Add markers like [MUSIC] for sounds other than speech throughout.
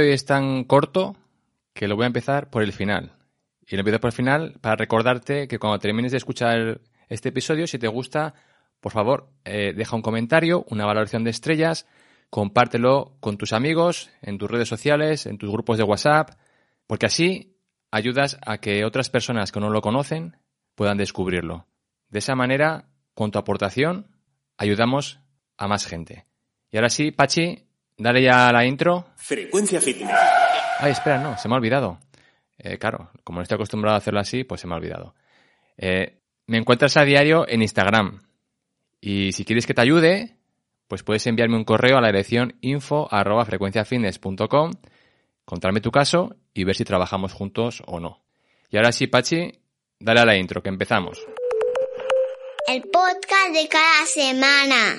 Hoy es tan corto que lo voy a empezar por el final. Y lo empiezo por el final para recordarte que cuando termines de escuchar este episodio, si te gusta, por favor, eh, deja un comentario, una valoración de estrellas, compártelo con tus amigos, en tus redes sociales, en tus grupos de WhatsApp, porque así ayudas a que otras personas que no lo conocen puedan descubrirlo. De esa manera, con tu aportación, ayudamos a más gente. Y ahora sí, Pachi, dale ya a la intro. Frecuencia Fitness. Ay, espera, no, se me ha olvidado. Eh, claro, como no estoy acostumbrado a hacerlo así, pues se me ha olvidado. Eh, me encuentras a diario en Instagram. Y si quieres que te ayude, pues puedes enviarme un correo a la dirección info arroba frecuenciafitness.com, contarme tu caso y ver si trabajamos juntos o no. Y ahora sí, Pachi, dale a la intro, que empezamos. El podcast de cada semana.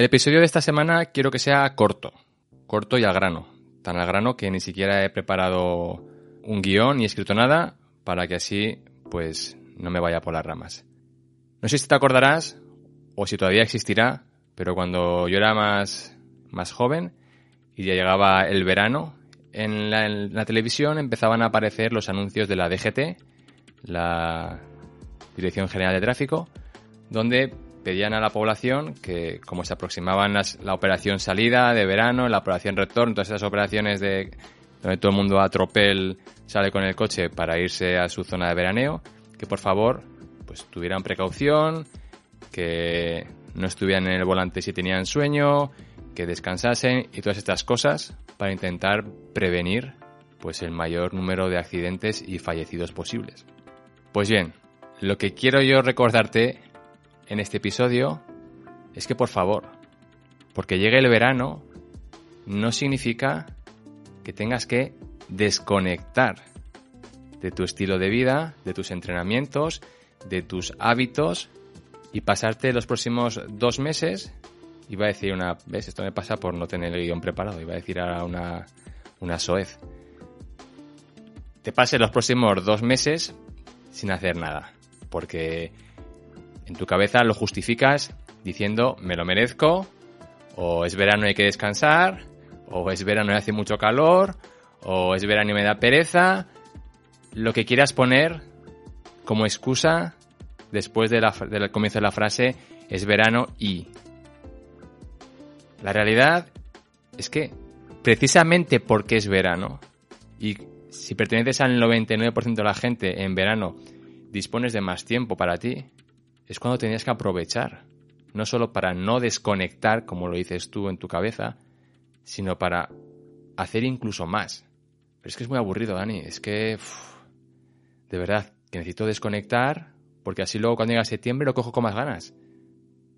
El episodio de esta semana quiero que sea corto, corto y al grano. Tan al grano que ni siquiera he preparado un guion ni escrito nada para que así pues no me vaya por las ramas. No sé si te acordarás o si todavía existirá, pero cuando yo era más, más joven y ya llegaba el verano, en la, en la televisión empezaban a aparecer los anuncios de la DGT, la Dirección General de Tráfico, donde pedían a la población que, como se aproximaban las- la operación salida de verano, la operación retorno, todas esas operaciones de donde todo el mundo a tropel sale con el coche para irse a su zona de veraneo, que por favor pues tuvieran precaución, que no estuvieran en el volante si tenían sueño, que descansasen y todas estas cosas para intentar prevenir pues el mayor número de accidentes y fallecidos posibles. Pues bien, lo que quiero yo recordarte en este episodio es que por favor, porque llegue el verano, no significa que tengas que desconectar de tu estilo de vida, de tus entrenamientos, de tus hábitos y pasarte los próximos dos meses, iba a decir una, ves, esto me pasa por no tener el guion preparado, iba a decir ahora una, una soez. Te pases los próximos dos meses sin hacer nada, porque en tu cabeza lo justificas diciendo me lo merezco, o es verano y hay que descansar, o es verano y hace mucho calor, o es verano y me da pereza, lo que quieras poner como excusa después del comienzo de la frase es verano y. La realidad es que precisamente porque es verano y si perteneces al 99% de la gente en verano dispones de más tiempo para ti, es cuando tenías que aprovechar. No solo para no desconectar, como lo dices tú en tu cabeza, sino para hacer incluso más. Pero es que es muy aburrido, Dani. Es que, de verdad, que necesito desconectar porque así luego cuando llega septiembre lo cojo con más ganas.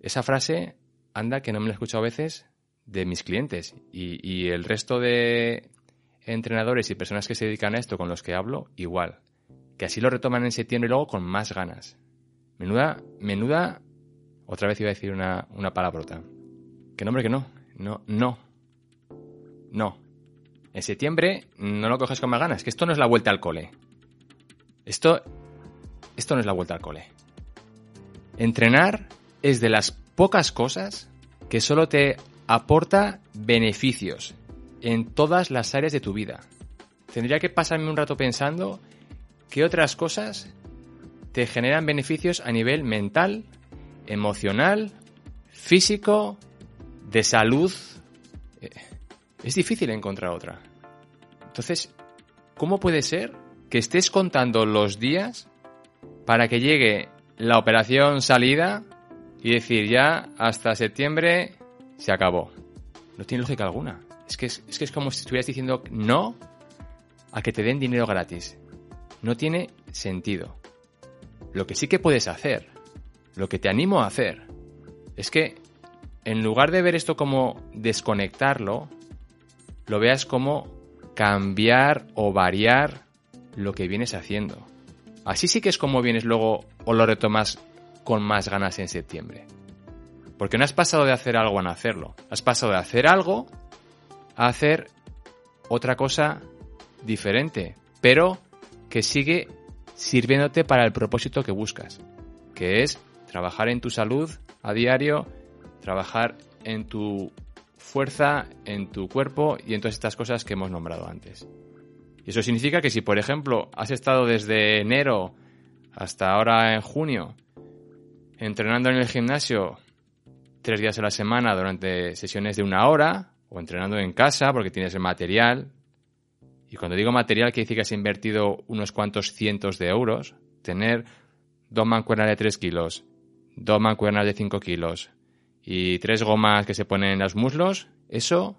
Esa frase, anda, que no me la he escuchado a veces de mis clientes y, y el resto de entrenadores y personas que se dedican a esto con los que hablo, igual. Que así lo retoman en septiembre y luego con más ganas. Menuda, menuda, otra vez iba a decir una, una palabrota. Que no, hombre, que no. No, no. No. En septiembre no lo coges con más ganas, que esto no es la vuelta al cole. Esto, esto no es la vuelta al cole. Entrenar es de las pocas cosas que solo te aporta beneficios en todas las áreas de tu vida. Tendría que pasarme un rato pensando qué otras cosas te generan beneficios a nivel mental, emocional, físico, de salud. Eh, Es difícil encontrar otra. Entonces, ¿cómo puede ser que estés contando los días para que llegue la operación salida y decir ya hasta septiembre se acabó? No tiene lógica alguna. Es que es, que es como si estuvieras diciendo no a que te den dinero gratis. No tiene sentido. Lo que sí que puedes hacer, lo que te animo a hacer, es que en lugar de ver esto como desconectarlo, lo veas como cambiar o variar lo que vienes haciendo. Así sí que es como vienes luego o lo retomas con más ganas en septiembre. Porque no has pasado de hacer algo a no hacerlo. Has pasado de hacer algo a hacer otra cosa diferente, pero que sigue sirviéndote para el propósito que buscas, que es trabajar en tu salud a diario, trabajar en tu fuerza, en tu cuerpo y en todas estas cosas que hemos nombrado antes. Y eso significa que si, por ejemplo, has estado desde enero hasta ahora en junio entrenando en el gimnasio tres días a la semana durante sesiones de una hora, o entrenando en casa porque tienes el material, y cuando digo material quiere decir que has invertido unos cuantos cientos de euros, tener dos mancuernas de 3 kilos, dos mancuernas de 5 kilos y tres gomas que se ponen en los muslos, eso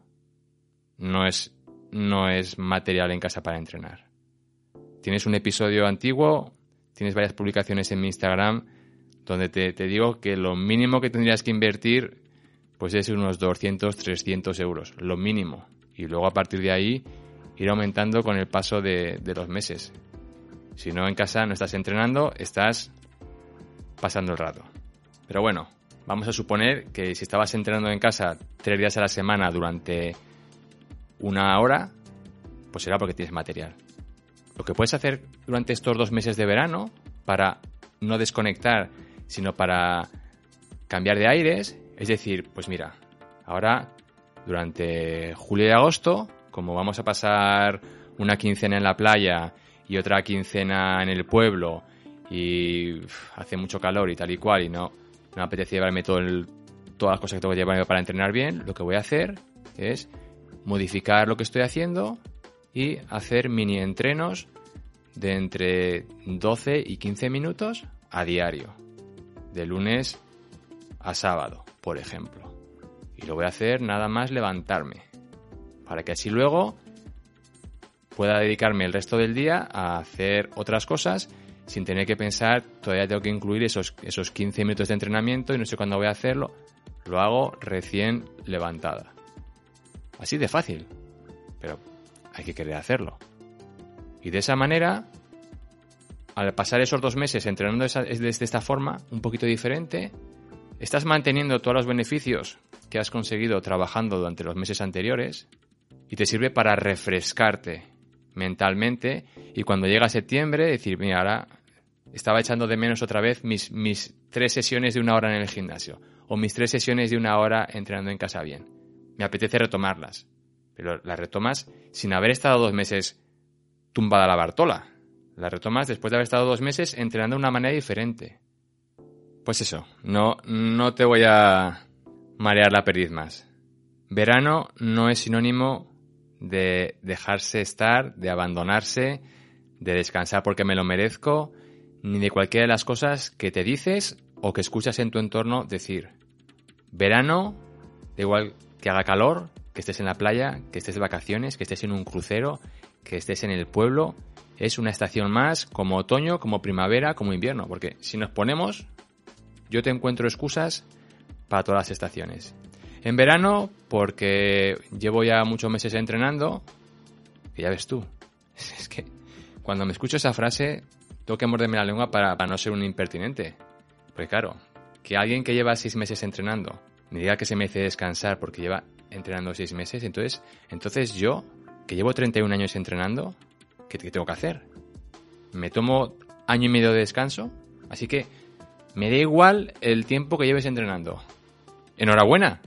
no es, no es material en casa para entrenar. Tienes un episodio antiguo, tienes varias publicaciones en mi Instagram donde te, te digo que lo mínimo que tendrías que invertir pues es unos 200, 300 euros, lo mínimo. Y luego a partir de ahí ir aumentando con el paso de, de los meses. Si no en casa no estás entrenando, estás pasando el rato. Pero bueno, vamos a suponer que si estabas entrenando en casa tres días a la semana durante una hora, pues será porque tienes material. Lo que puedes hacer durante estos dos meses de verano para no desconectar, sino para cambiar de aires, es decir, pues mira, ahora durante julio y agosto, como vamos a pasar una quincena en la playa y otra quincena en el pueblo y hace mucho calor y tal y cual y no, me apetece llevarme todo todas las cosas que tengo que llevarme para entrenar bien, lo que voy a hacer es modificar lo que estoy haciendo y hacer mini entrenos de entre 12 y 15 minutos a diario, de lunes a sábado, por ejemplo. Y lo voy a hacer nada más levantarme, para que así luego pueda dedicarme el resto del día a hacer otras cosas sin tener que pensar, todavía tengo que incluir esos, esos 15 minutos de entrenamiento y no sé cuándo voy a hacerlo. Lo hago recién levantada. Así de fácil, pero hay que querer hacerlo. Y de esa manera, al pasar esos dos meses entrenando de esta forma, un poquito diferente, estás manteniendo todos los beneficios que has conseguido trabajando durante los meses anteriores y te sirve para refrescarte mentalmente y cuando llega septiembre decir, mira, ahora estaba echando de menos otra vez mis, mis tres sesiones de una hora en el gimnasio o mis tres sesiones de una hora entrenando en casa bien. Me apetece retomarlas, pero las retomas sin haber estado dos meses tumbada la Bartola. Las retomas después de haber estado dos meses entrenando de una manera diferente. Pues eso, no, no te voy a marear la perdiz más. Verano no es sinónimo de dejarse estar, de abandonarse, de descansar porque me lo merezco, ni de cualquiera de las cosas que te dices o que escuchas en tu entorno decir. Verano, da igual que haga calor, que estés en la playa, que estés de vacaciones, que estés en un crucero, que estés en el pueblo, es una estación más como otoño, como primavera, como invierno, porque si nos ponemos, yo te encuentro excusas para todas las estaciones. En verano, porque llevo ya muchos meses entrenando, y ya ves tú, [LAUGHS] es que cuando me escucho esa frase, tengo que morderme la lengua para, no ser un impertinente. Porque claro, que alguien que lleva seis meses entrenando me diga que se merece descansar porque lleva entrenando seis meses, entonces, entonces yo, que llevo 31 años entrenando, ¿qué, ¿qué, tengo que hacer? ¿Me tomo año y medio de descanso? Así que me da igual el tiempo que lleves entrenando. Enhorabuena,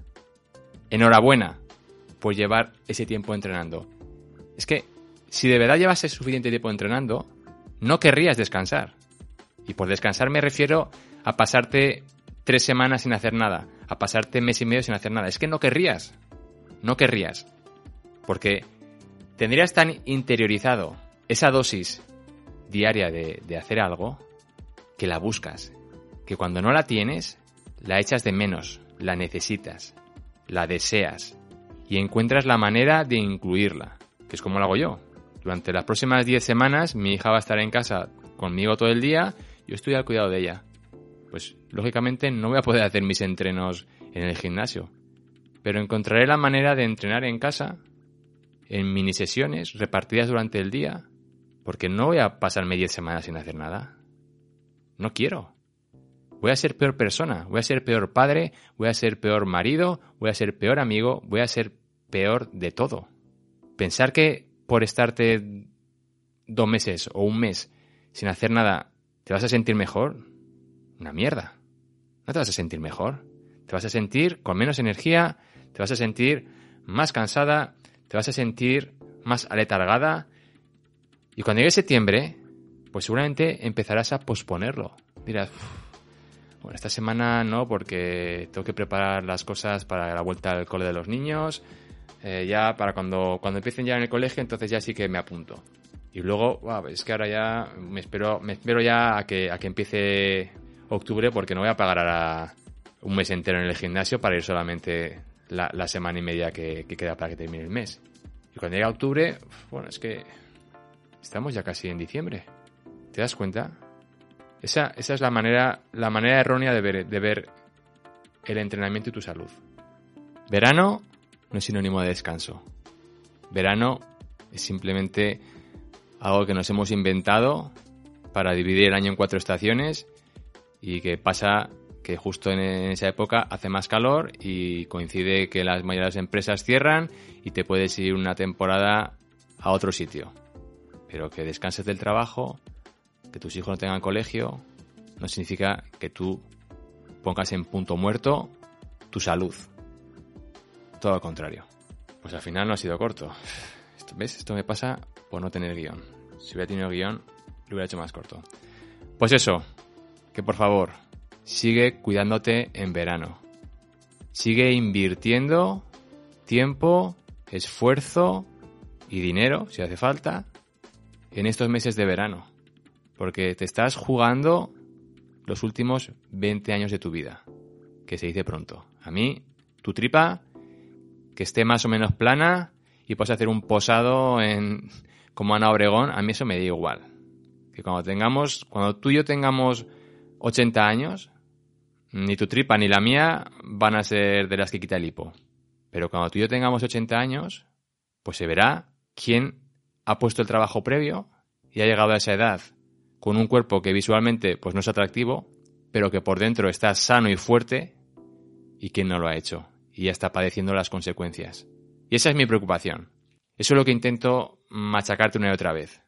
enhorabuena por llevar ese tiempo entrenando. Es que si de verdad llevas suficiente tiempo entrenando, no querrías descansar. Y por descansar me refiero a pasarte tres semanas sin hacer nada, a pasarte mes y medio sin hacer nada. Es que no querrías. No querrías. Porque tendrías tan interiorizado esa dosis diaria de, de hacer algo que la buscas. Que cuando no la tienes, la echas de menos, la necesitas, la deseas y encuentras la manera de incluirla, que es como lo hago yo. Durante las próximas 10 semanas mi hija va a estar en casa conmigo todo el día, yo estoy al cuidado de ella. Pues lógicamente no voy a poder hacer mis entrenos en el gimnasio, pero encontraré la manera de entrenar en casa, en mini sesiones repartidas durante el día, porque no voy a pasarme 10 semanas sin hacer nada. No quiero. Voy a ser peor persona, voy a ser peor padre, voy a ser peor marido, voy a ser peor amigo, voy a ser peor de todo. Pensar que por estarte dos meses o un mes sin hacer nada te vas a sentir mejor, una mierda. No te vas a sentir mejor. Te vas a sentir con menos energía, te vas a sentir más cansada, te vas a sentir más aletargada. Y cuando llegue septiembre, pues seguramente empezarás a posponerlo. Dirás, bueno, esta semana no, porque tengo que preparar las cosas para la vuelta al cole de los niños. Eh, ya para cuando, cuando empiecen ya en el colegio, entonces ya sí que me apunto. Y luego, es que ahora ya me espero, me espero ya a que, a que empiece octubre porque no voy a pagar ahora un mes entero en el gimnasio para ir solamente la, semana y media que, que, queda para que termine el mes. Y cuando llegue octubre, bueno, es que estamos ya casi en diciembre. ¿Te das cuenta? Esa, esa es la manera, la manera errónea de ver, de ver el entrenamiento y tu salud. Verano no es sinónimo de descanso. Verano es simplemente algo que nos hemos inventado para dividir el año en cuatro estaciones y que pasa que justo en esa época hace más calor y coincide que las mayores empresas cierran y te puedes ir una temporada a otro sitio. Pero que descanses del trabajo, que tus hijos no tengan colegio, no significa que tú pongas en punto muerto tu salud. Todo lo contrario. Pues al final no ha sido corto. ¿Ves? Esto me pasa por no tener guion. Si hubiera tenido guion, lo hubiera hecho más corto. Pues eso, que por favor, sigue cuidándote en verano. Sigue invirtiendo tiempo, esfuerzo y dinero, si hace falta, en estos meses de verano. Porque te estás jugando los últimos 20 años de tu vida, que se dice pronto. A mí, tu tripa, que esté más o menos plana y puedas hacer un posado en como Ana Obregón, a mí eso me da igual. Que cuando tengamos, cuando tú y yo tengamos 80 años, ni tu tripa ni la mía van a ser de las que quita el hipo. Pero cuando tú y yo tengamos 80 años, pues se verá quién ha puesto el trabajo previo y ha llegado a esa edad con un cuerpo que visualmente pues no es atractivo, pero que por dentro está sano y fuerte y quién no lo ha hecho y ya está padeciendo las consecuencias. Y esa es mi preocupación. Eso es lo que intento machacarte una y otra vez.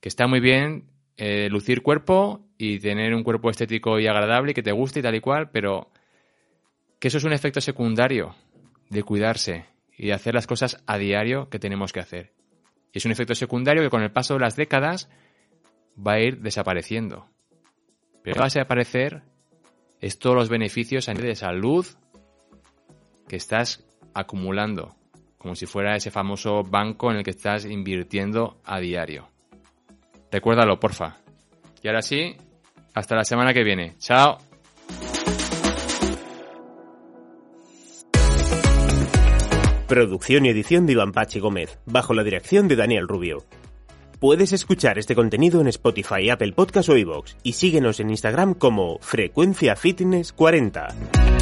Que está muy bien eh, lucir cuerpo y tener un cuerpo estético y agradable y que te guste y tal y cual, pero que eso es un efecto secundario de cuidarse y de hacer las cosas a diario que tenemos que hacer. Y es un efecto secundario que con el paso de las décadas va a ir desapareciendo. Pero va a desaparecer es todos los beneficios a nivel de salud que estás acumulando como si fuera ese famoso banco en el que estás invirtiendo a diario. Recuérdalo, porfa. Y ahora sí, hasta la semana que viene. Chao. Producción y edición de Iván Pachi Gómez, bajo la dirección de Daniel Rubio. Puedes escuchar este contenido en Spotify, Apple Podcast o iVoox y síguenos en Instagram como Frecuencia Fitness 40.